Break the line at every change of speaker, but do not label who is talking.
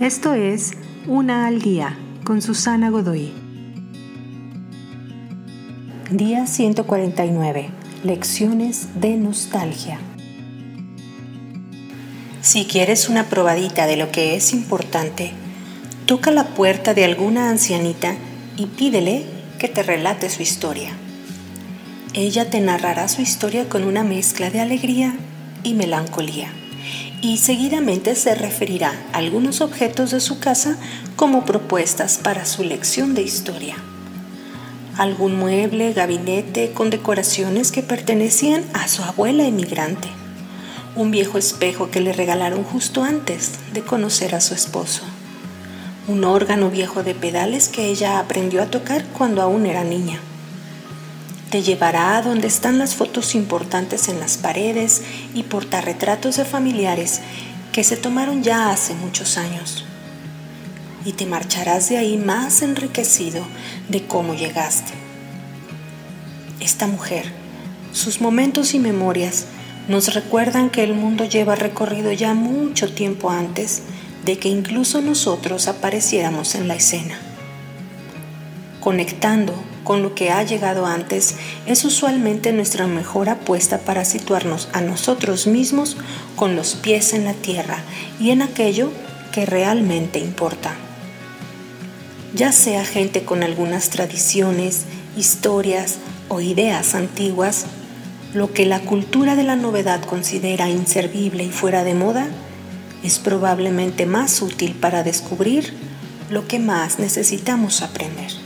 Esto es Una al Día con Susana Godoy. Día 149. Lecciones de nostalgia. Si quieres una probadita de lo que es importante, toca la puerta de alguna ancianita y pídele que te relate su historia. Ella te narrará su historia con una mezcla de alegría y melancolía y seguidamente se referirá a algunos objetos de su casa como propuestas para su lección de historia. Algún mueble, gabinete con decoraciones que pertenecían a su abuela emigrante. Un viejo espejo que le regalaron justo antes de conocer a su esposo. Un órgano viejo de pedales que ella aprendió a tocar cuando aún era niña te llevará a donde están las fotos importantes en las paredes y portarretratos de familiares que se tomaron ya hace muchos años. Y te marcharás de ahí más enriquecido de cómo llegaste. Esta mujer, sus momentos y memorias nos recuerdan que el mundo lleva recorrido ya mucho tiempo antes de que incluso nosotros apareciéramos en la escena. Conectando con lo que ha llegado antes es usualmente nuestra mejor apuesta para situarnos a nosotros mismos con los pies en la tierra y en aquello que realmente importa. Ya sea gente con algunas tradiciones, historias o ideas antiguas, lo que la cultura de la novedad considera inservible y fuera de moda, es probablemente más útil para descubrir lo que más necesitamos aprender.